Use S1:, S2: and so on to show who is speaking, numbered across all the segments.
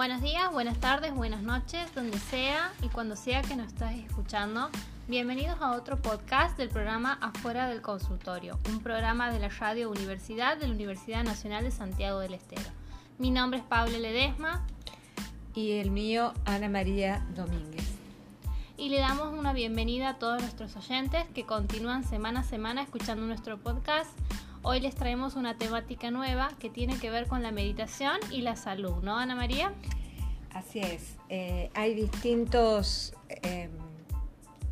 S1: Buenos días, buenas tardes, buenas noches, donde sea y cuando sea que nos estás escuchando. Bienvenidos a otro podcast del programa Afuera del Consultorio, un programa de la Radio Universidad de la Universidad Nacional de Santiago del Estero. Mi nombre es Pablo Ledesma.
S2: Y el mío, Ana María Domínguez.
S1: Y le damos una bienvenida a todos nuestros oyentes que continúan semana a semana escuchando nuestro podcast Hoy les traemos una temática nueva que tiene que ver con la meditación y la salud, ¿no, Ana María?
S2: Así es. Eh, hay distintos em,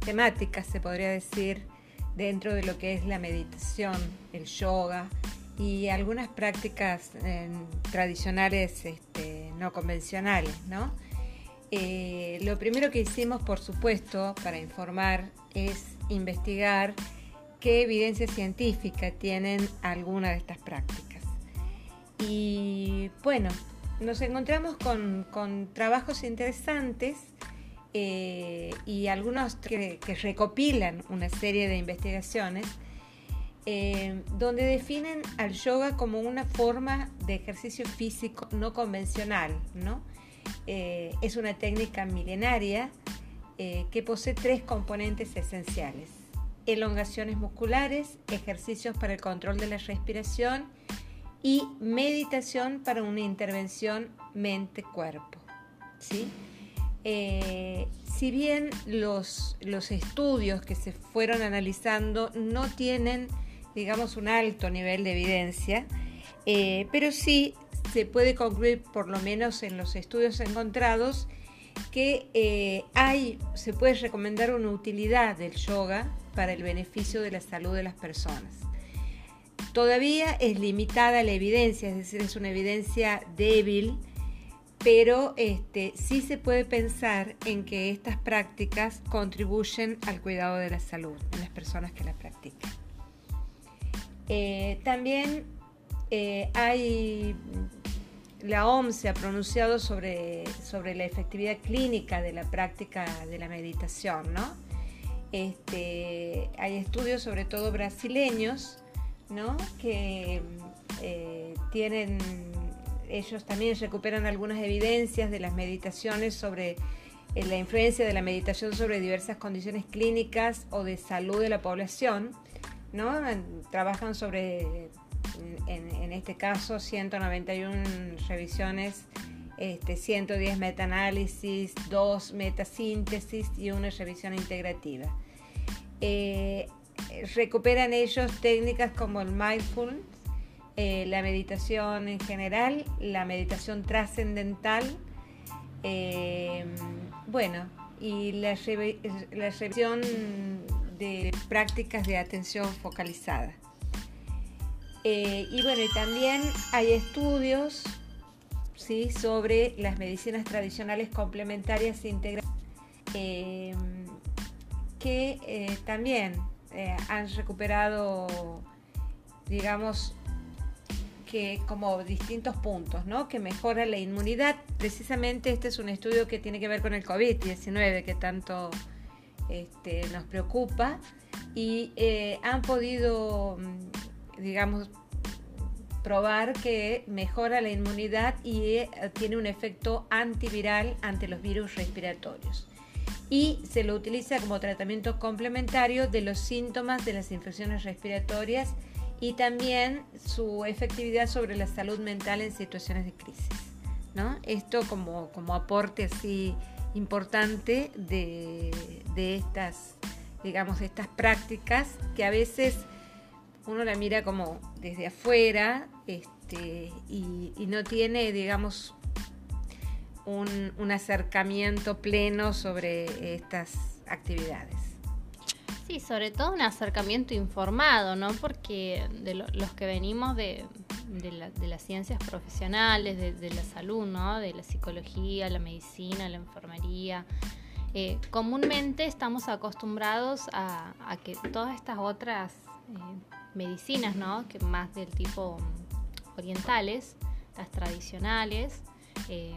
S2: temáticas, se podría decir, dentro de lo que es la meditación, el yoga y algunas prácticas em, tradicionales este, no convencionales, ¿no? Eh, lo primero que hicimos, por supuesto, para informar es investigar qué evidencia científica tienen algunas de estas prácticas. Y bueno, nos encontramos con, trabajos interesantes eh, y algunos que, recopilan una serie de investigaciones eh, donde definen al yoga como una forma de ejercicio físico no convencional. ¿no? Eh, es una técnica milenaria que posee tres componentes esenciales elongaciones musculares, ejercicios para el control de la respiración y meditación para una intervención mente-cuerpo. ¿sí? Eh, si bien los, los estudios que se fueron analizando no tienen, digamos, un alto nivel de evidencia, eh, pero sí se puede concluir, por lo menos en los estudios encontrados, que eh, hay, se puede recomendar una utilidad del yoga para el beneficio de la salud de las personas. Todavía es limitada la evidencia, es decir, es una evidencia débil, pero este, sí se puede pensar en que estas prácticas contribuyen al cuidado de la salud en las personas que las practican. Eh, también eh, hay la OMS se ha pronunciado sobre, sobre la efectividad clínica de la práctica de la meditación, ¿no? Este, hay estudios, sobre todo brasileños, ¿no? que eh, tienen, ellos también recuperan algunas evidencias de las meditaciones sobre eh, la influencia de la meditación sobre diversas condiciones clínicas o de salud de la población. Trabajan sobre en, este caso 191 revisiones, este, 110 metaanálisis, 2 metasíntesis y una revisión integrativa. Eh, recuperan ellos técnicas como el mindfulness, eh, la meditación en general, la meditación trascendental, eh, bueno, y la, revisión de prácticas de atención focalizada. Y bueno, y también hay estudios ¿sí? sobre las medicinas tradicionales complementarias integrales em, que eh, también eh, han recuperado, digamos, que como distintos puntos, ¿no? Que mejora la inmunidad. Precisamente este es un estudio que tiene que ver con el COVID-19, que tanto este, nos preocupa. Y han podido digamos, probar que mejora la inmunidad y eh, tiene un efecto antiviral ante los virus respiratorios. Y se lo utiliza como tratamiento complementario de los síntomas de las infecciones respiratorias y también su efectividad sobre la salud mental en situaciones de crisis. ¿no? Esto como, como aporte así importante de, de estas, digamos, estas prácticas que a veces uno la mira como desde afuera este, y, no tiene, digamos, un, acercamiento pleno sobre estas actividades.
S1: Sí, sobre todo un acercamiento informado, ¿no? Porque de los que venimos de, las ciencias profesionales, de, la salud, ¿no? De la psicología, la medicina, la enfermería, eh, comúnmente estamos acostumbrados a, que todas estas otras eh, medicinas, ¿no? Que más del tipo mm, orientales, las tradicionales, eh,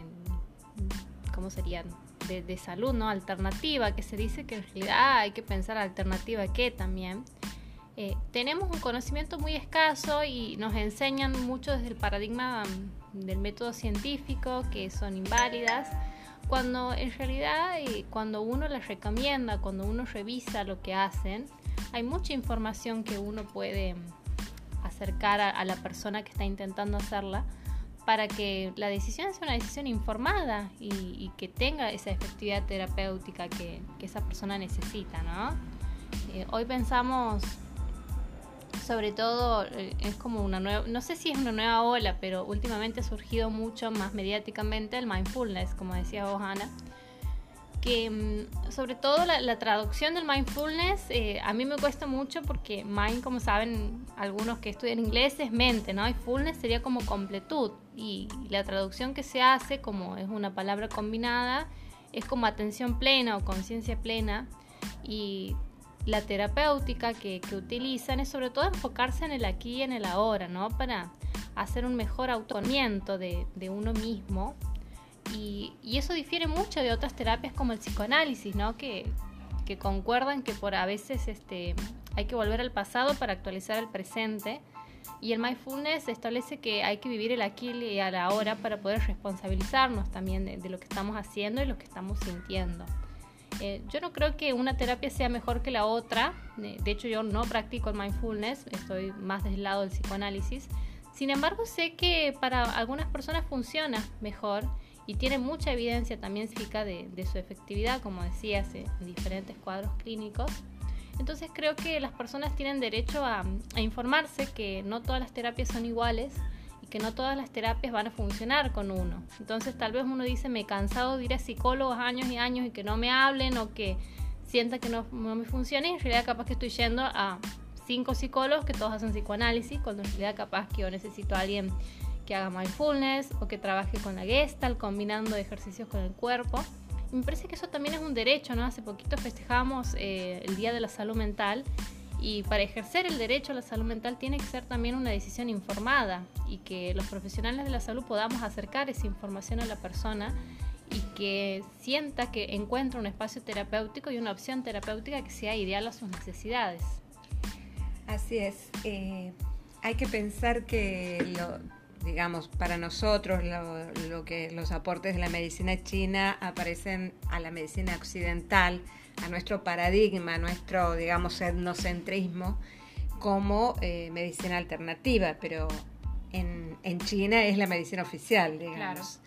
S1: ¿cómo serían? De, salud, ¿no? Alternativa, que se dice que en realidad hay que pensar alternativa que también. eh, tenemos un conocimiento muy escaso y nos enseñan mucho desde el paradigma mm, del método científico que son inválidas, cuando en realidad eh, cuando uno les recomienda, cuando uno revisa lo que hacen, hay mucha información que uno puede mm, acercar a, la persona que está intentando hacerla para que la decisión sea una decisión informada y, que tenga esa efectividad terapéutica que, esa persona necesita, ¿no? Eh, hoy pensamos sobre todo eh, es como una nueva, no sé si es una nueva ola, pero últimamente ha surgido mucho más mediáticamente el mindfulness, como decía vos, Ana, que mm, sobre todo la, traducción del mindfulness eh, a mí me cuesta mucho porque mind, como saben algunos que estudian inglés, es mente, ¿no? Y fullness sería como completud y la traducción que se hace, como es una palabra combinada, es como atención plena o conciencia plena y la terapéutica que, utilizan es sobre todo enfocarse en el aquí y en el ahora, ¿no? Para hacer un mejor autormiento de, uno mismo. Y, eso difiere mucho de otras terapias como el psicoanálisis, ¿no? Que, concuerdan que por a veces este, hay que volver al pasado para actualizar el presente. Y el mindfulness establece que hay que vivir el aquí y el ahora para poder responsabilizarnos también de lo que estamos haciendo y lo que estamos sintiendo. Eh, yo no creo que una terapia sea mejor que la otra. De hecho, yo no practico el mindfulness, estoy más del lado del psicoanálisis. Sin embargo, sé que para algunas personas funciona mejor y tiene mucha evidencia también científica de, su efectividad, como decía, en diferentes cuadros clínicos. Entonces creo que las personas tienen derecho a informarse que no todas las terapias son iguales que no todas las terapias van a funcionar con uno. Entonces tal vez uno dice, me he cansado de ir a psicólogos años y años y que no me hablen o que sienta que no, me funcione. En realidad capaz que estoy yendo a cinco psicólogos que todos hacen psicoanálisis, cuando en realidad capaz que yo necesito a alguien que haga mindfulness o que trabaje con la Gestalt, combinando ejercicios con el cuerpo. Y me parece que eso también es un derecho, ¿no? Hace poquito festejamos eh, el Día de la Salud Mental y para ejercer el derecho a la salud mental tiene que ser también una decisión informada y que los profesionales de la salud podamos acercar esa información a la persona y que sienta que encuentra un espacio terapéutico y una opción terapéutica que sea ideal a sus necesidades.
S2: Así es. Eh, hay que pensar que lo, digamos, para nosotros lo, que los aportes de la medicina china aparecen a la medicina occidental a nuestro paradigma, a nuestro, digamos, etnocentrismo como eh, medicina alternativa, pero en, China es la medicina oficial, digamos.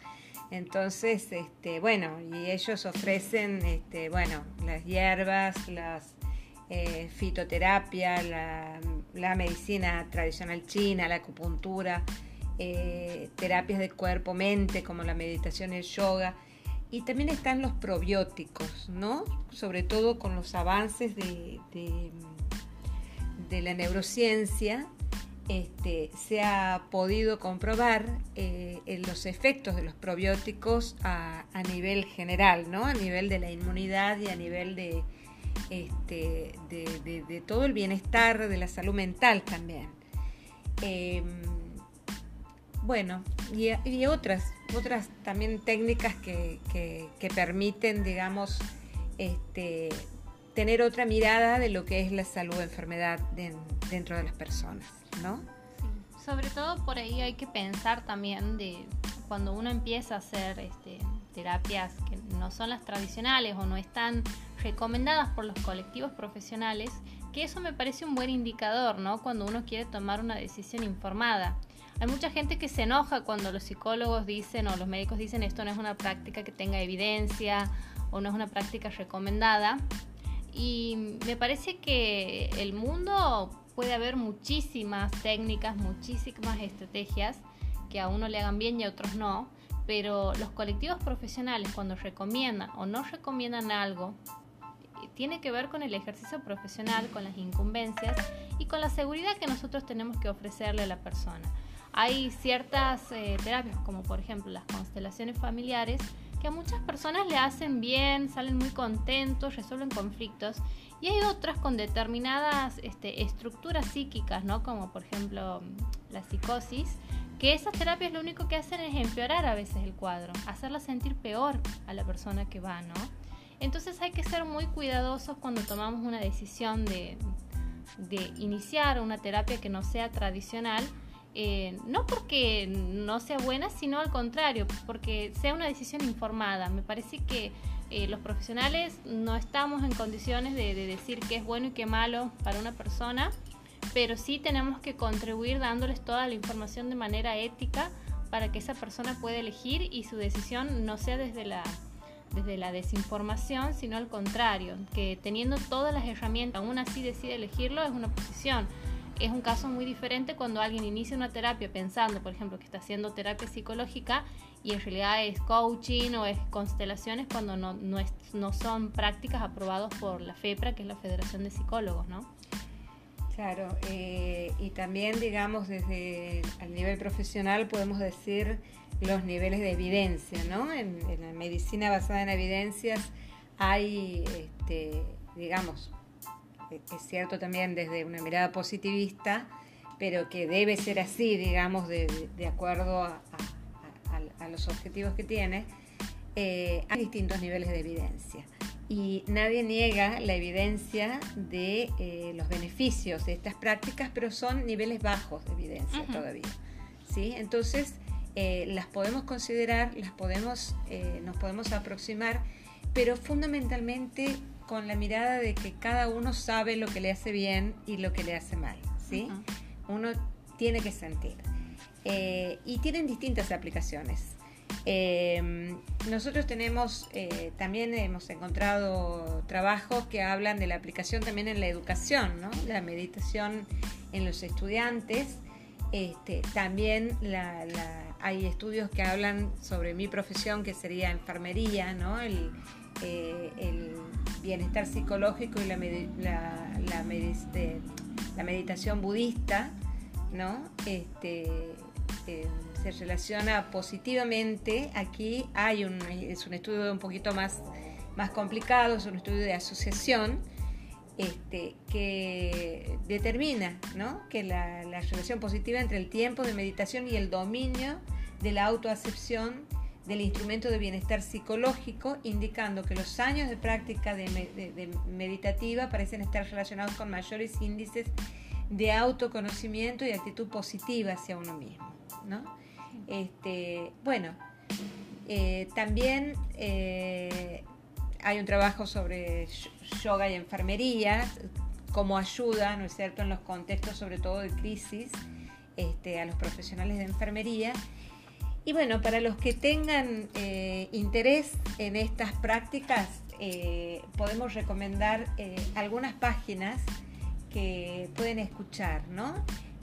S2: Entonces, este, bueno, y ellos ofrecen, este, bueno, las hierbas, las eh, fitoterapia, la, medicina tradicional china, la acupuntura, eh, terapias de cuerpo-mente como la meditación el yoga. Y también están los probióticos, ¿no? Sobre todo con los avances de, de, la neurociencia, este, se ha podido comprobar eh, los efectos de los probióticos a, nivel general, ¿no? A nivel de la inmunidad y a nivel de, este, de, todo el bienestar, de la salud mental también. Em, bueno, y, otras, otras también técnicas que, permiten, digamos, este, tener otra mirada de lo que es la salud enfermedad dentro de las personas, ¿no?
S1: Sobre todo por ahí hay que pensar también de cuando uno empieza a hacer este, terapias que no son las tradicionales o no están recomendadas por los colectivos profesionales, que eso me parece un buen indicador, ¿no? Cuando uno quiere tomar una decisión informada. Hay mucha gente que se enoja cuando los psicólogos dicen o los médicos dicen esto no es una práctica que tenga evidencia o no es una práctica recomendada. Y me parece que el mundo puede haber muchísimas técnicas, muchísimas estrategias que a uno le hagan bien y a otros no, pero los colectivos profesionales cuando recomiendan o no recomiendan algo, tiene que ver con el ejercicio profesional, con las incumbencias y con la seguridad que nosotros tenemos que ofrecerle a la persona. Hay ciertas eh, terapias, como por ejemplo las constelaciones familiares, que a muchas personas le hacen bien, salen muy contentos, resuelven conflictos. Y hay otras con determinadas este, estructuras psíquicas, ¿no? Como por ejemplo la psicosis, que esas terapias lo único que hacen es empeorar a veces el cuadro, hacerla sentir peor a la persona que va, ¿no? Entonces hay que ser muy cuidadosos cuando tomamos una decisión de, de iniciar una terapia que no sea tradicional, eh, no porque no sea buena, sino al contrario, porque sea una decisión informada. Me parece que eh, los profesionales no estamos en condiciones de, decir qué es bueno y qué malo para una persona, pero sí tenemos que contribuir dándoles toda la información de manera ética para que esa persona pueda elegir y su decisión no sea desde la, desde la desinformación, sino al contrario, que teniendo todas las herramientas, aún así decide elegirlo, es una posición. Es un caso muy diferente cuando alguien inicia una terapia pensando, por ejemplo, que está haciendo terapia psicológica y en realidad es coaching o es constelaciones cuando no, no, es, no son prácticas aprobadas por la FEPRA, que es la Federación de Psicólogos, ¿no?
S2: Claro, eh, y también, digamos, desde el nivel profesional podemos decir los niveles de evidencia, ¿no? En, la medicina basada en evidencias hay, este, digamos, es cierto también desde una mirada positivista, pero que debe ser así, digamos, de, acuerdo a, los objetivos que tiene, eh, hay distintos niveles de evidencia y nadie niega la evidencia de eh, los beneficios de estas prácticas, pero son niveles bajos de evidencia todavía. ¿sí? Entonces, eh, las podemos considerar, las podemos, eh, nos podemos aproximar, pero fundamentalmente con la mirada de que cada uno sabe lo que le hace bien y lo que le hace mal. ¿sí? Uno tiene que sentir. y tienen distintas aplicaciones. Em, nosotros tenemos, eh, también hemos encontrado trabajos que hablan de la aplicación también en la educación, ¿no? la meditación en los estudiantes. Este, también hay estudios que hablan sobre mi profesión, que sería enfermería, ¿no? el, eh, bienestar psicológico y la, la, meditación budista. ¿no? Este, em, se relaciona positivamente, aquí hay un, es un estudio un poquito más, más complicado, es un estudio de asociación, este, que determina ¿no? que la, la, relación positiva entre el tiempo de meditación y el dominio de la autoacepción del instrumento de bienestar psicológico, indicando que los años de práctica de, meditativa parecen estar relacionados con mayores índices de autoconocimiento y actitud positiva hacia uno mismo. ¿no? Este, bueno, eh, también eh, hay un trabajo sobre yoga y enfermería, como ayuda, ¿no es cierto?, en los contextos sobre todo de crisis este, a los profesionales de enfermería. Y bueno, para los que tengan eh, interés en estas prácticas, podemos recomendar algunas páginas que pueden escuchar, ¿no?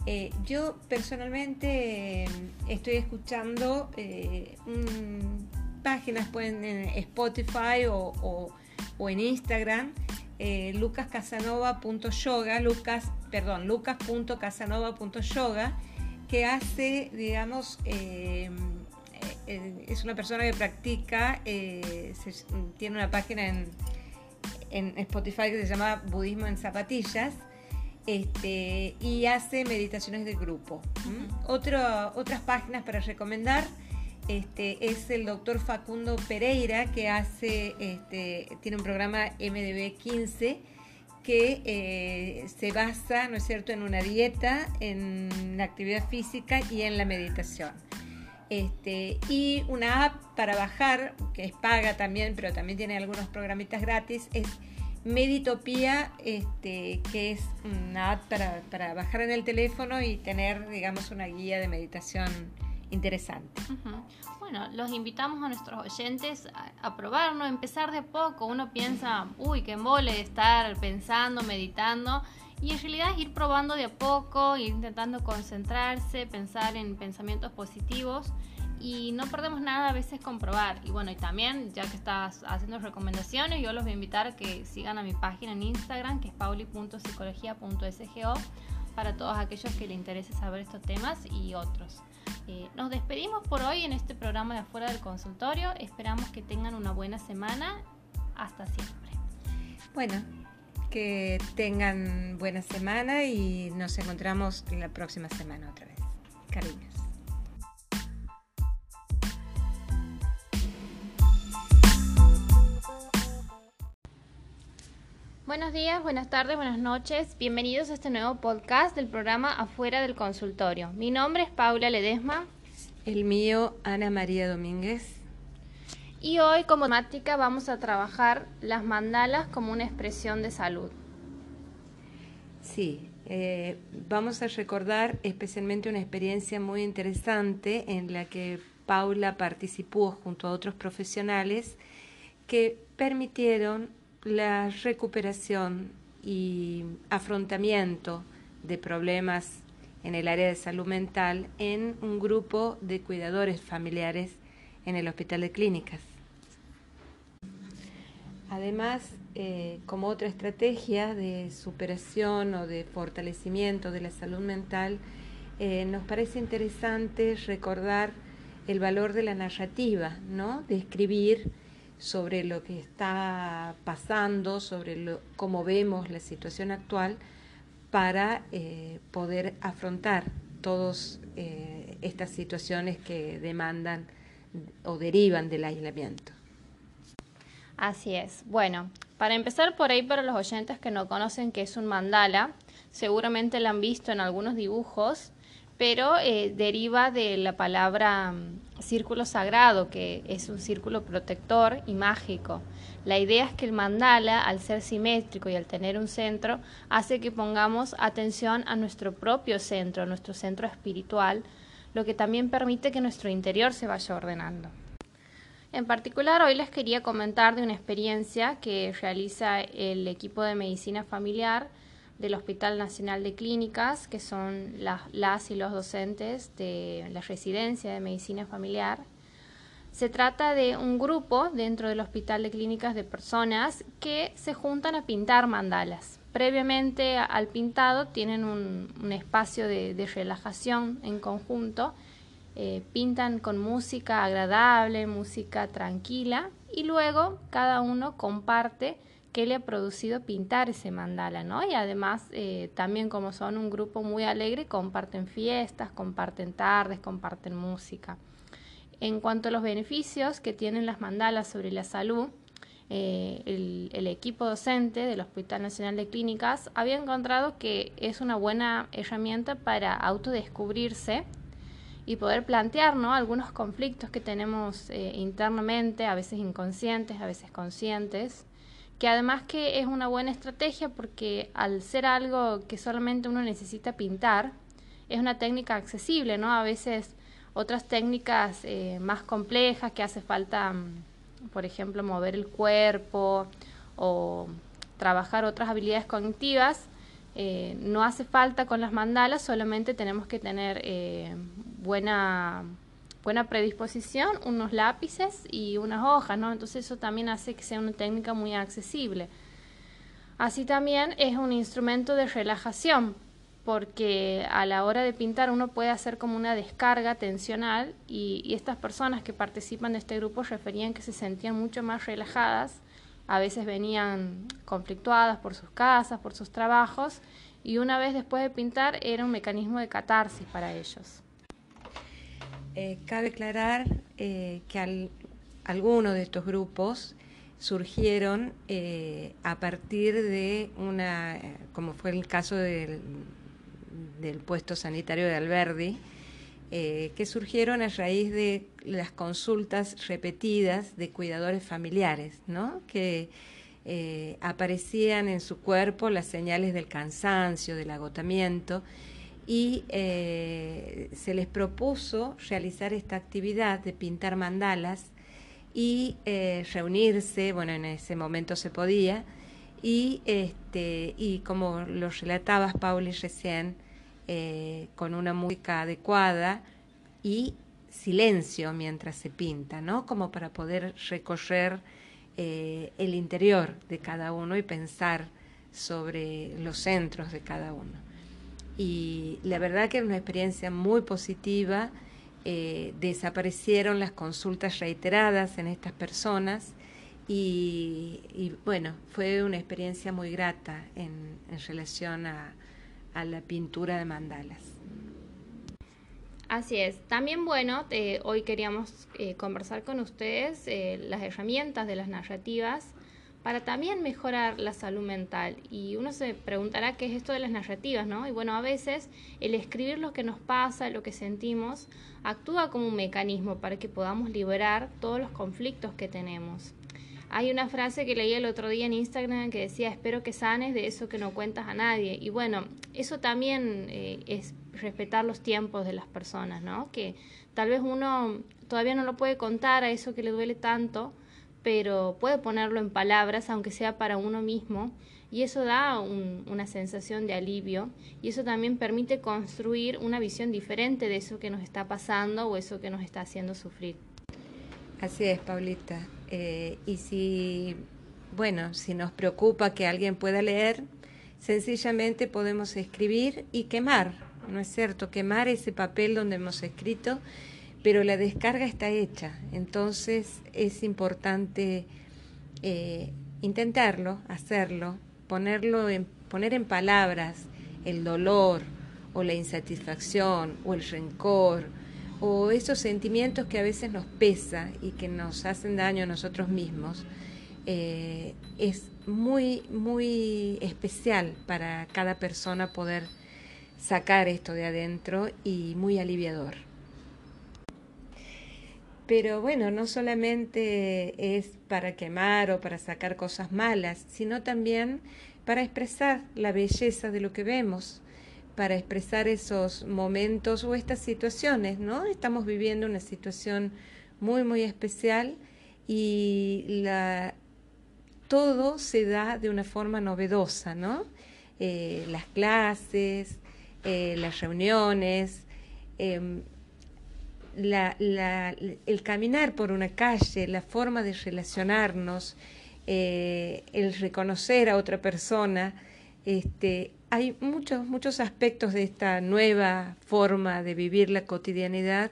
S2: Eh, yo personalmente eh, estoy escuchando eh, páginas pueden en Spotify o, en Instagram lucascasanova.yoga, lucas, perdón, lucas.casanova.yoga, que hace, digamos, es una persona que practica, tiene una página en, en Spotify que se llama Budismo en Zapatillas este, y hace meditaciones de grupo. otras páginas para recomendar este, es el doctor Facundo Pereira, que hace, este, tiene un programa MDB 15 que eh, se basa, ¿no es cierto?, en una dieta, en la actividad física y en la meditación. Este, y una app para bajar, que es paga también, pero también tiene algunos programitas gratis, es Meditopía, este, que es una app para, bajar en el teléfono y tener, digamos, una guía de meditación interesante.
S1: Bueno, los invitamos a nuestros oyentes a, probarlo, empezar de poco. Uno piensa, uy, qué mole estar pensando, meditando. Y en realidad es ir probando de a poco, ir intentando concentrarse, pensar en pensamientos positivos y no perdemos nada a veces comprobar. Y bueno, y también, ya que estás haciendo recomendaciones, yo los voy a invitar a que sigan a mi página en Instagram, que es pauli.psicología.sgo, para todos aquellos que les interese saber estos temas y otros. Eh, nos despedimos por hoy en este programa de Afuera del Consultorio. Esperamos que tengan una buena semana. Hasta siempre.
S2: Bueno, que tengan buena semana y nos encontramos la próxima semana otra vez. Cariños.
S1: Buenos días, buenas tardes, buenas noches. Bienvenidos a este nuevo podcast del programa Afuera del Consultorio. Mi nombre es Paula Ledesma.
S2: El mío, Ana María Domínguez.
S1: Y hoy como temática vamos a trabajar las mandalas como una expresión de salud.
S2: Sí, eh, vamos a recordar especialmente una experiencia muy interesante en la que Paula participó junto a otros profesionales que permitieron la recuperación y afrontamiento de problemas en el área de salud mental en un grupo de cuidadores familiares en el Hospital de Clínicas. Además, eh, como otra estrategia de superación o de fortalecimiento de la salud mental, eh, nos parece interesante recordar el valor de la narrativa, ¿no? De escribir sobre lo que está pasando, sobre lo, cómo vemos la situación actual, para eh, poder afrontar todas estas situaciones que demandan o derivan del aislamiento.
S1: Así es. Bueno, para empezar por ahí para los oyentes que no conocen qué es un mandala, seguramente lo han visto en algunos dibujos, pero eh, deriva de la palabra mm, círculo sagrado, que es un círculo protector y mágico. La idea es que el mandala, al ser simétrico y al tener un centro, hace que pongamos atención a nuestro propio centro, nuestro centro espiritual, lo que también permite que nuestro interior se vaya ordenando. En particular, hoy les quería comentar de una experiencia que realiza el equipo de medicina familiar del Hospital Nacional de Clínicas, que son las, y los docentes de la residencia de medicina familiar. Se trata de un grupo dentro del Hospital de Clínicas de personas que se juntan a pintar mandalas. Previamente al pintado tienen un, espacio de relajación en conjunto eh, pintan con música agradable, música tranquila y luego cada uno comparte qué le ha producido pintar ese mandala, ¿no? Y además eh, también como son un grupo muy alegre, comparten fiestas, comparten tardes, comparten música. En cuanto a los beneficios que tienen las mandalas sobre la salud, eh, el, equipo docente del Hospital Nacional de Clínicas había encontrado que es una buena herramienta para autodescubrirse y poder plantear algunos conflictos que tenemos eh, internamente, a veces inconscientes, a veces conscientes, que además que es una buena estrategia porque al ser algo que solamente uno necesita pintar, es una técnica accesible, ¿no? A veces otras técnicas eh, más complejas que hace falta, mm, por ejemplo, mover el cuerpo o trabajar otras habilidades cognitivas, eh, no hace falta con las mandalas, solamente tenemos que tener eh, buena, buena predisposición, unos lápices y unas hojas, ¿no? Entonces eso también hace que sea una técnica muy accesible. Así también es un instrumento de relajación, porque a la hora de pintar uno puede hacer como una descarga tensional y, y estas personas que participan de este grupo referían que se sentían mucho más relajadas a veces venían conflictuadas por sus casas, por sus trabajos, y una vez después de pintar era un mecanismo de catarsis para ellos.
S2: Eh, cabe aclarar eh, que algunos de estos grupos surgieron eh, a partir de una, como fue el caso del, del puesto sanitario de Alberdi, que surgieron a raíz de las consultas repetidas de cuidadores familiares, ¿no? que aparecían en su cuerpo las señales del cansancio, del agotamiento, y eh, se les propuso realizar esta actividad de pintar mandalas y reunirse, bueno, en ese momento se podía, y, este, y como lo relatabas, Pauli, recién, eh, con una música adecuada y silencio mientras se pinta, ¿no? Como para poder recorrer eh, el interior de cada uno y pensar sobre los centros de cada uno. Y la verdad que era una experiencia muy positiva. Eh, desaparecieron las consultas reiteradas en estas personas y, bueno, fue una experiencia muy grata en relación a, a la pintura de mandalas.
S1: Así es. También, bueno, hoy queríamos eh, conversar con ustedes eh, las herramientas de las narrativas para también mejorar la salud mental. Y uno se preguntará qué es esto de las narrativas, ¿no? Y bueno, a veces el escribir lo que nos pasa, lo que sentimos, actúa como un mecanismo para que podamos liberar todos los conflictos que tenemos. Hay una frase que leí el otro día en Instagram que decía, espero que sanes de eso que no cuentas a nadie. Y bueno, eso también eh, es respetar los tiempos de las personas, ¿no? Que tal vez uno todavía no lo puede contar a eso que le duele tanto, pero puede ponerlo en palabras, aunque sea para uno mismo, y eso da una sensación de alivio, y eso también permite construir una visión diferente de eso que nos está pasando o eso que nos está haciendo sufrir.
S2: Así es, Paulita. Eh, y si, bueno, si nos preocupa que alguien pueda leer, sencillamente podemos escribir y quemar, ¿no es cierto? Quemar ese papel donde hemos escrito pero la descarga está hecha, entonces es importante eh, intentarlo, hacerlo, ponerlo en, poner en palabras el dolor o la insatisfacción o el rencor o esos sentimientos que a veces nos pesa y que nos hacen daño a nosotros mismos, eh, es muy, muy especial para cada persona poder sacar esto de adentro y muy aliviador. Pero bueno, no solamente es para quemar o para sacar cosas malas, sino también para expresar la belleza de lo que vemos, para expresar esos momentos o estas situaciones, ¿no? Estamos viviendo una situación muy, muy especial y todo se da de una forma novedosa, ¿no? Eh, las clases, eh, las reuniones, em, la, la, el caminar por una calle, la forma de relacionarnos, eh, el reconocer a otra persona, este, hay muchos, muchos aspectos de esta nueva forma de vivir la cotidianidad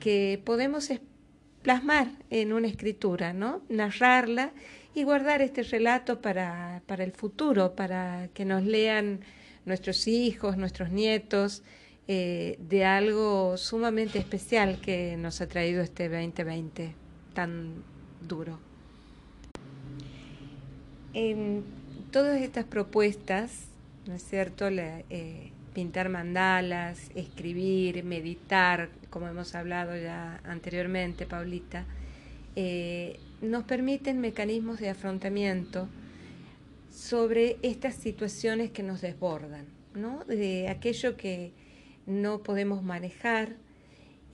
S2: que podemos plasmar en una escritura, ¿no? narrarla y guardar este relato para, para el futuro, para que nos lean nuestros hijos, nuestros nietos, eh, de algo sumamente especial que nos ha traído este 2020 tan duro. En todas estas propuestas, ¿no es cierto? Eh, pintar mandalas, escribir, meditar, como hemos hablado ya anteriormente, Paulita, eh, nos permiten mecanismos de afrontamiento sobre estas situaciones que nos desbordan, ¿no? De aquello que no podemos manejar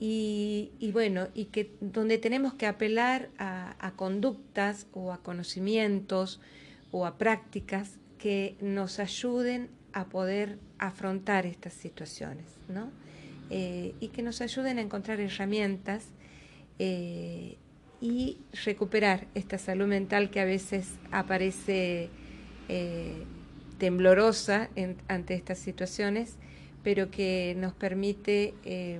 S2: y, bueno, y que donde tenemos que apelar a, conductas o a conocimientos o a prácticas que nos ayuden a poder afrontar estas situaciones, ¿no? Eh, y que nos ayuden a encontrar herramientas eh, y recuperar esta salud mental que a veces aparece eh, temblorosa ante estas situaciones pero que nos permite eh,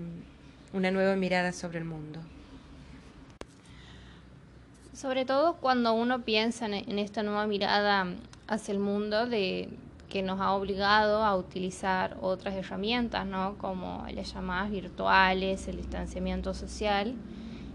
S2: una nueva mirada sobre el mundo.
S1: Sobre todo cuando uno piensa en, esta nueva mirada hacia el mundo de que nos ha obligado a utilizar otras herramientas, ¿no? como las llamadas virtuales, el distanciamiento social,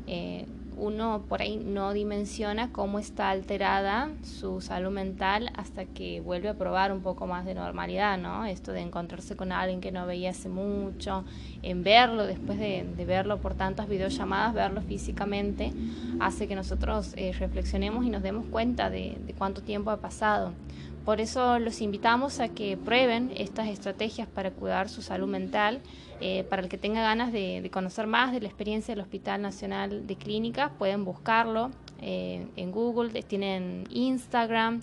S1: eh, uno por ahí no dimensiona cómo está alterada su salud mental hasta que vuelve a probar un poco más de normalidad, ¿no? Esto de encontrarse con alguien que no veía hace mucho, en verlo, después de, verlo por tantas videollamadas, verlo físicamente, hace que nosotros eh, reflexionemos y nos demos cuenta de cuánto tiempo ha pasado. Por eso los invitamos a que prueben estas estrategias para cuidar su salud mental. Eh, para el que tenga ganas de, conocer más de la experiencia del Hospital Nacional de Clínicas, pueden buscarlo eh, en Google, tienen Instagram,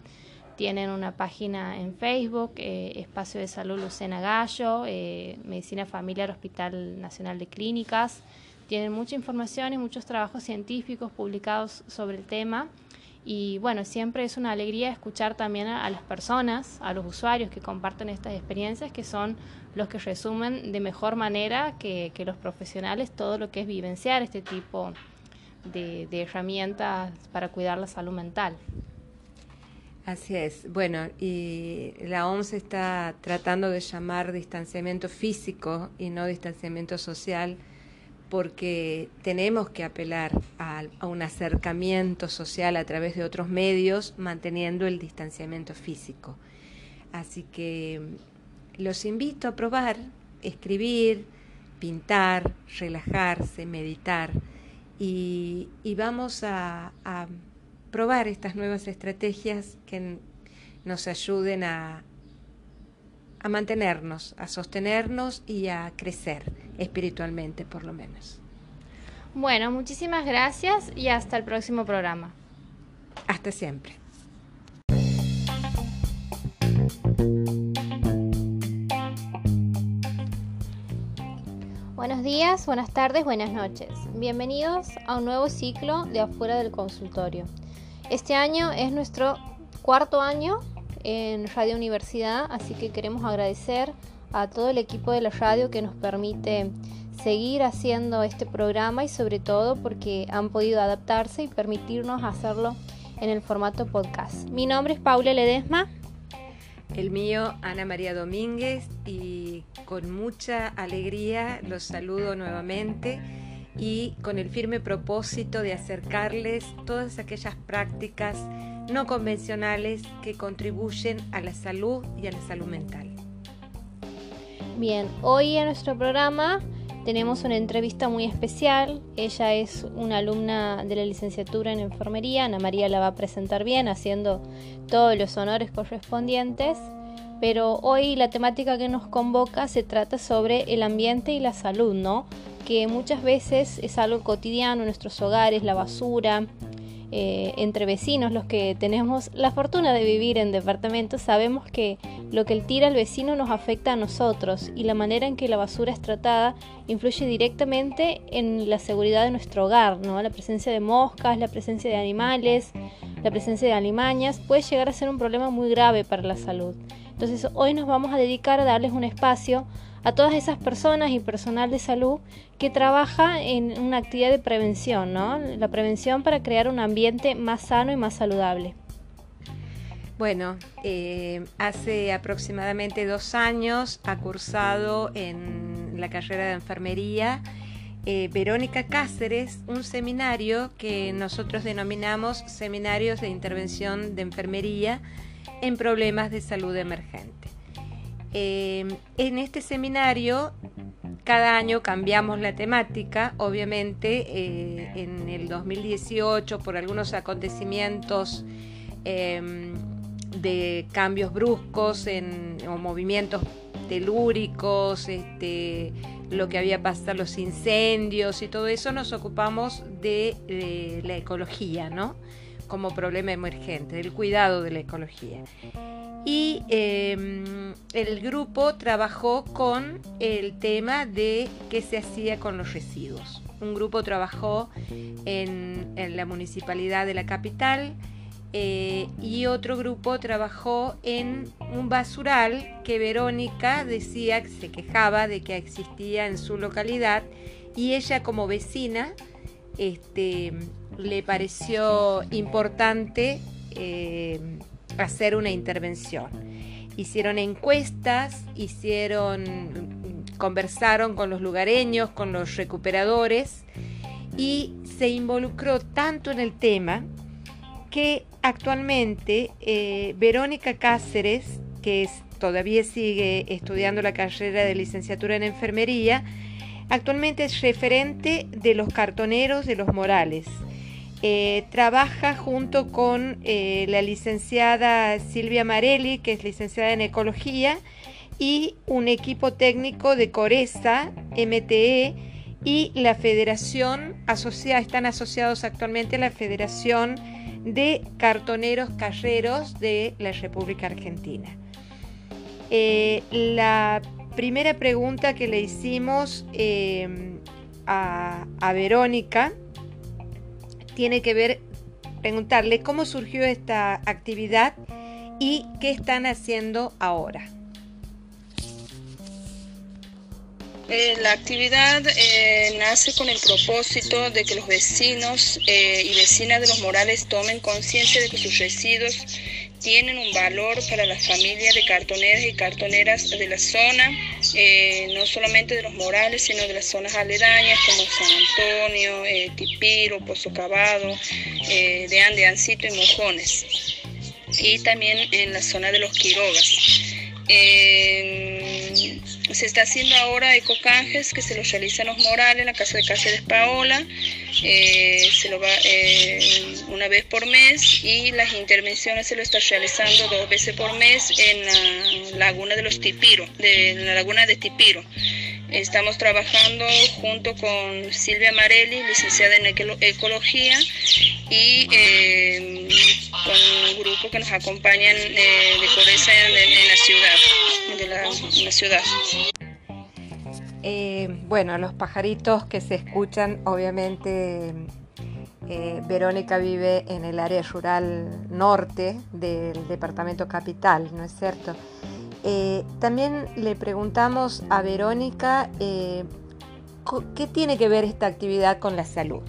S1: tienen una página en Facebook, eh, Espacio de Salud Lucena Gallo, Medicina Familiar Hospital Nacional de Clínicas. Tienen mucha información y muchos trabajos científicos publicados sobre el tema. Y bueno, siempre es una alegría escuchar también a, las personas, a los usuarios que comparten estas experiencias, que son los que resumen de mejor manera que, los profesionales todo lo que es vivenciar este tipo de, herramientas para cuidar la salud mental.
S2: Así es. Bueno, y la OMS está tratando de llamar distanciamiento físico y no distanciamiento social porque tenemos que apelar a, un acercamiento social a través de otros medios, manteniendo el distanciamiento físico. Así que los invito a probar, escribir, pintar, relajarse, meditar y, vamos a, a probar estas nuevas estrategias que nos ayuden a, a mantenernos, a sostenernos y a crecer espiritualmente por lo menos.
S1: Bueno, muchísimas gracias y hasta el próximo programa.
S2: Hasta siempre.
S1: Buenos días, buenas tardes, buenas noches. Bienvenidos a un nuevo ciclo de Afuera del Consultorio. Este año es nuestro cuarto año en Radio Universidad, así que queremos agradecer a todo el equipo de la radio que nos permite seguir haciendo este programa y sobre todo porque han podido adaptarse y permitirnos hacerlo en el formato podcast. Mi nombre es Paula Ledesma.
S2: El mío, Ana María Domínguez, y con mucha alegría los saludo nuevamente y con el firme propósito de acercarles todas aquellas prácticas no convencionales que contribuyen a la salud y a la salud mental.
S1: Bien, hoy en nuestro programa tenemos una entrevista muy especial. Ella es una alumna de la licenciatura en enfermería. Ana María la va a presentar bien, haciendo todos los honores correspondientes. Pero hoy la temática que nos convoca se trata sobre el ambiente y la salud, ¿no? Que muchas veces es algo cotidiano en nuestros hogares, la basura, eh, entre vecinos, los que tenemos la fortuna de vivir en departamentos, sabemos que lo que tira el vecino nos afecta a nosotros y la manera en que la basura es tratada influye directamente en la seguridad de nuestro hogar, ¿no? La presencia de moscas, la presencia de animales, la presencia de alimañas puede llegar a ser un problema muy grave para la salud. Entonces hoy nos vamos a dedicar a darles un espacio a todas esas personas y personal de salud que trabaja en una actividad de prevención, ¿no? La prevención para crear un ambiente más sano y más saludable.
S2: Bueno, eh, hace aproximadamente dos años ha cursado en la carrera de enfermería eh, Verónica Cáceres un seminario que nosotros denominamos Seminarios de Intervención de Enfermería en Problemas de Salud Emergente. Eh, en este seminario cada año cambiamos la temática, obviamente eh, en el 2018 por algunos acontecimientos em, de cambios bruscos en, o movimientos telúricos, este, lo que había pasado, los incendios y todo eso, nos ocupamos de, de la ecología, ¿no? Como problema emergente, del cuidado de la ecología y em, el grupo trabajó con el tema de qué se hacía con los residuos. Un grupo trabajó en, la municipalidad de la capital eh, y otro grupo trabajó en un basural que Verónica decía que se quejaba de que existía en su localidad y ella como vecina este, le pareció importante eh, hacer una intervención. Hicieron encuestas, hicieron, conversaron con los lugareños, con los recuperadores y se involucró tanto en el tema que actualmente eh, Verónica Cáceres, que todavía sigue estudiando la carrera de licenciatura en enfermería, actualmente es referente de los cartoneros de los Morales eh, trabaja junto con eh, la licenciada Silvia Marelli, que es licenciada en Ecología, y un equipo técnico de Coresa, MTE, y la Federación, están asociados actualmente a la Federación de Cartoneros Carreros de la República Argentina. Eh, la primera pregunta que le hicimos a Verónica, tiene que ver, preguntarle cómo surgió esta actividad y qué están haciendo ahora.
S3: Eh, la actividad eh, nace con el propósito de que los vecinos eh, y vecinas de los Morales tomen conciencia de que sus residuos tienen un valor para la familia de cartoneras y cartoneras de la zona eh, no solamente de los Morales, sino de las zonas aledañas como San Antonio, eh, Tipiro, Pozo Cavado, eh, de Ande, Ancito y Mojones. Y también en la zona de los Quirogas. Se está haciendo ahora ecocanjes que se los realizan los Morales en la casa de Cáceres Paola. se lo va una vez por mes y las intervenciones se lo está realizando dos veces por mes en la laguna de los Tipiro, de la laguna de Tipiro. Estamos trabajando junto con Silvia Marelli, licenciada en ecología, y eh, con un grupo que nos acompañan eh, de Coreza en, la ciudad, de la, ciudad.
S2: Eh, bueno, los pajaritos que se escuchan, obviamente eh, Verónica vive en el área rural norte del departamento capital, ¿no es cierto? Eh, también le preguntamos a Verónica eh, qué tiene que ver esta actividad con la salud.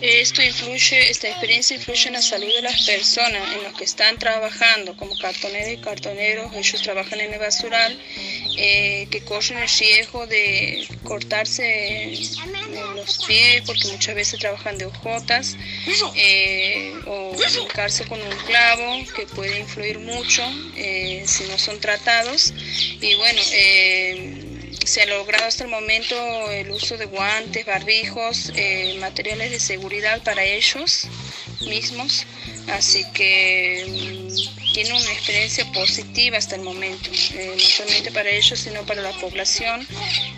S3: Esto influye, esta experiencia influye en la salud de las personas, en los que están trabajando como cartoneros y cartoneros, ellos trabajan en el basural, eh, que corren el riesgo de cortarse los pies, porque muchas veces trabajan de hojotas, eh, o picarse con un clavo, que puede influir mucho eh, si no son tratados. Y bueno, se ha logrado hasta el momento el uso de guantes, barbijos, eh, materiales de seguridad para ellos mismos, así que mm, tiene una experiencia positiva hasta el momento, eh, no solamente para ellos, sino para la población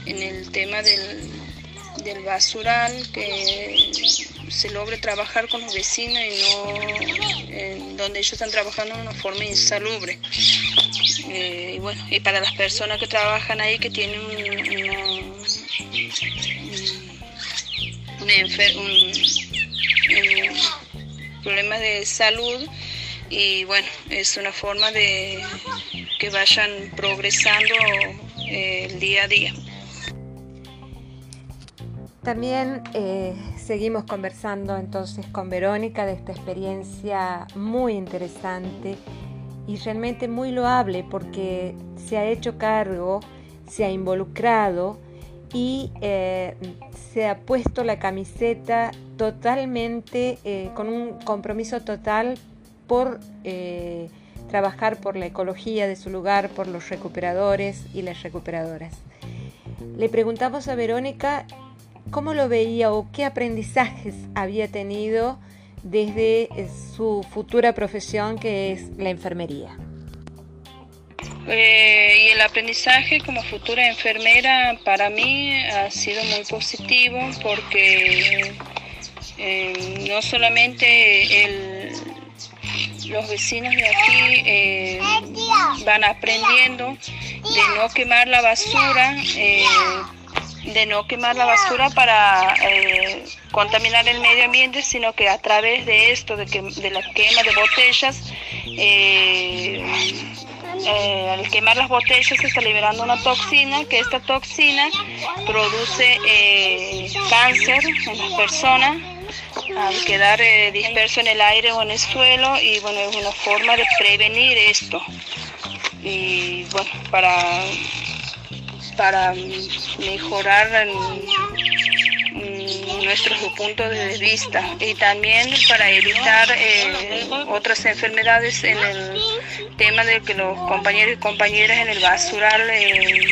S3: en el tema del, del basural, que se logre trabajar con los vecinos y no donde ellos están trabajando de una forma insalubre. Eh, y bueno, y para las personas que trabajan ahí que tienen un, problema de salud y bueno, es una forma de que vayan progresando eh, el día a día.
S2: También eh, seguimos conversando entonces con Verónica de esta experiencia muy interesante y realmente muy loable porque se ha hecho cargo, se ha involucrado y eh, se ha puesto la camiseta totalmente eh, con un compromiso total por eh, trabajar por la ecología de su lugar, por los recuperadores y las recuperadoras. Le preguntamos a Verónica cómo lo veía o qué aprendizajes había tenido desde eh, su futura profesión que es la enfermería.
S3: Eh, y el aprendizaje como futura enfermera para mí ha sido muy positivo porque eh, no solamente los vecinos de aquí van aprendiendo de no quemar la basura, de no quemar la basura para contaminar el medio ambiente, sino que a través de esto, de, que, de la quema de botellas, eh, eh, al quemar las botellas se está liberando una toxina, que esta toxina produce cáncer en las personas al quedar disperso en el aire o en el suelo y bueno, es una forma de prevenir esto. Y bueno, para para mejorar nuestros puntos de vista. Y también para evitar eh, otras enfermedades en el tema de que los compañeros y compañeras en el basural eh,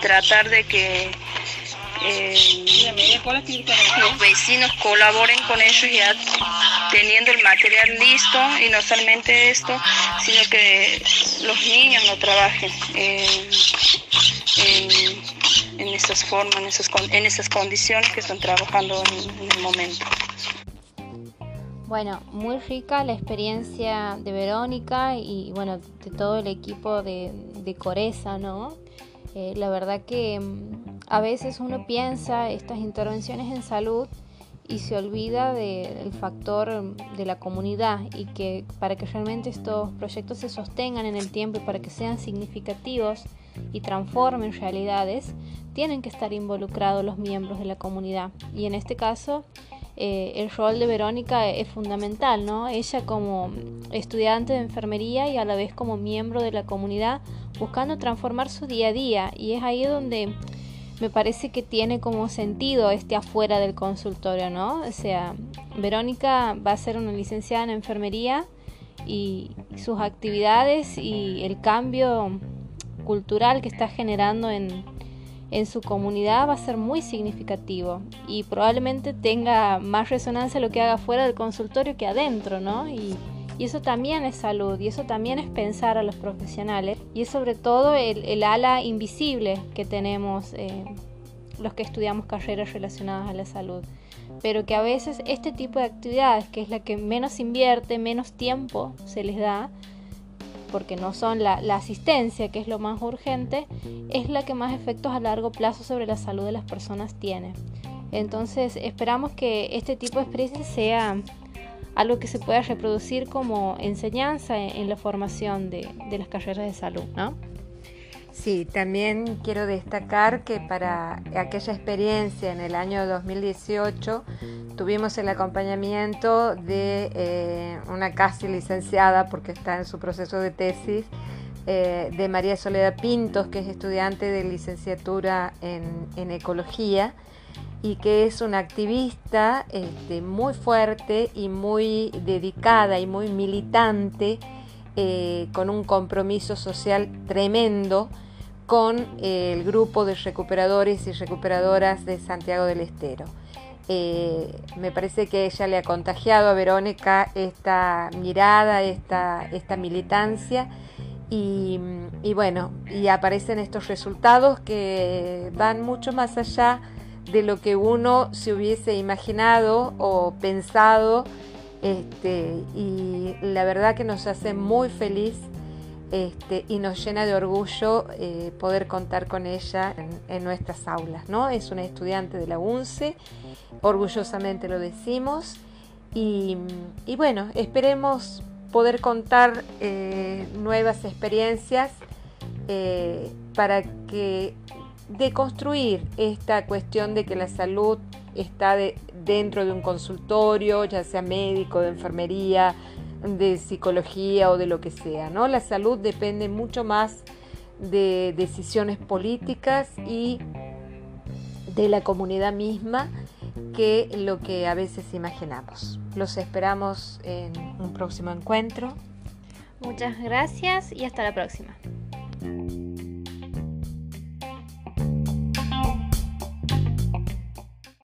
S3: tratar de que los vecinos colaboren con ellos ya teniendo el material listo y no solamente esto, sino que los niños no trabajen en, esas formas, en esas, en condiciones que están trabajando en, el momento.
S1: Bueno, muy rica la experiencia de Verónica y bueno, de todo el equipo de, de Coreza, ¿no? Eh, la verdad que mm, a veces uno piensa estas intervenciones en salud y se olvida del factor de la comunidad y que para que realmente estos proyectos se sostengan en el tiempo y para que sean significativos y transformen realidades, tienen que estar involucrados los miembros de la comunidad. Y en este caso, eh, el rol de Verónica es fundamental, ¿no? Ella como estudiante de enfermería y a la vez como miembro de la comunidad, buscando transformar su día a día. Y es ahí donde me parece que tiene como sentido este afuera del consultorio, ¿no? O sea, Verónica va a ser una licenciada en enfermería y sus actividades y el cambio cultural que está generando en, en su comunidad va a ser muy significativo y probablemente tenga más resonancia lo que haga fuera del consultorio que adentro, ¿no? Eso también es salud y eso también es pensar a los profesionales y es sobre todo el, ala invisible que tenemos eh, los que estudiamos carreras relacionadas a la salud. Pero que a veces este tipo de actividades, que es la que menos invierte, menos tiempo se les da, porque no son la, asistencia, que es lo más urgente, es la que más efectos a largo plazo sobre la salud de las personas tiene. Entonces esperamos que este tipo de experiencia sea algo que se pueda reproducir como enseñanza en, la formación de, de, las carreras de salud, ¿no?
S2: Sí, también quiero destacar que para aquella experiencia en el año 2018 tuvimos el acompañamiento de eh, una casi licenciada, porque está en su proceso de tesis, eh, de María Soledad Pintos, que es estudiante de licenciatura en, ecología y que es una activista este, muy fuerte y muy dedicada y muy militante, eh, con un compromiso social tremendo con el grupo de recuperadores y recuperadoras de Santiago del Estero. Eh, me parece que ella le ha contagiado a Verónica esta mirada, esta, esta militancia y, bueno, y aparecen estos resultados que van mucho más allá de lo que uno se hubiese imaginado o pensado este, y la verdad que nos hace muy feliz este, y nos llena de orgullo eh, poder contar con ella en, nuestras aulas. ¿no? Es una estudiante de la UNCE, orgullosamente lo decimos, y, bueno, esperemos poder contar eh, nuevas experiencias eh, para que deconstruir esta cuestión de que la salud está dentro de un consultorio, ya sea médico, de enfermería, de psicología o de lo que sea, ¿no? La salud depende mucho más de decisiones políticas y de la comunidad misma que lo que a veces imaginamos. Los esperamos en un próximo encuentro.
S1: Muchas gracias y hasta la próxima.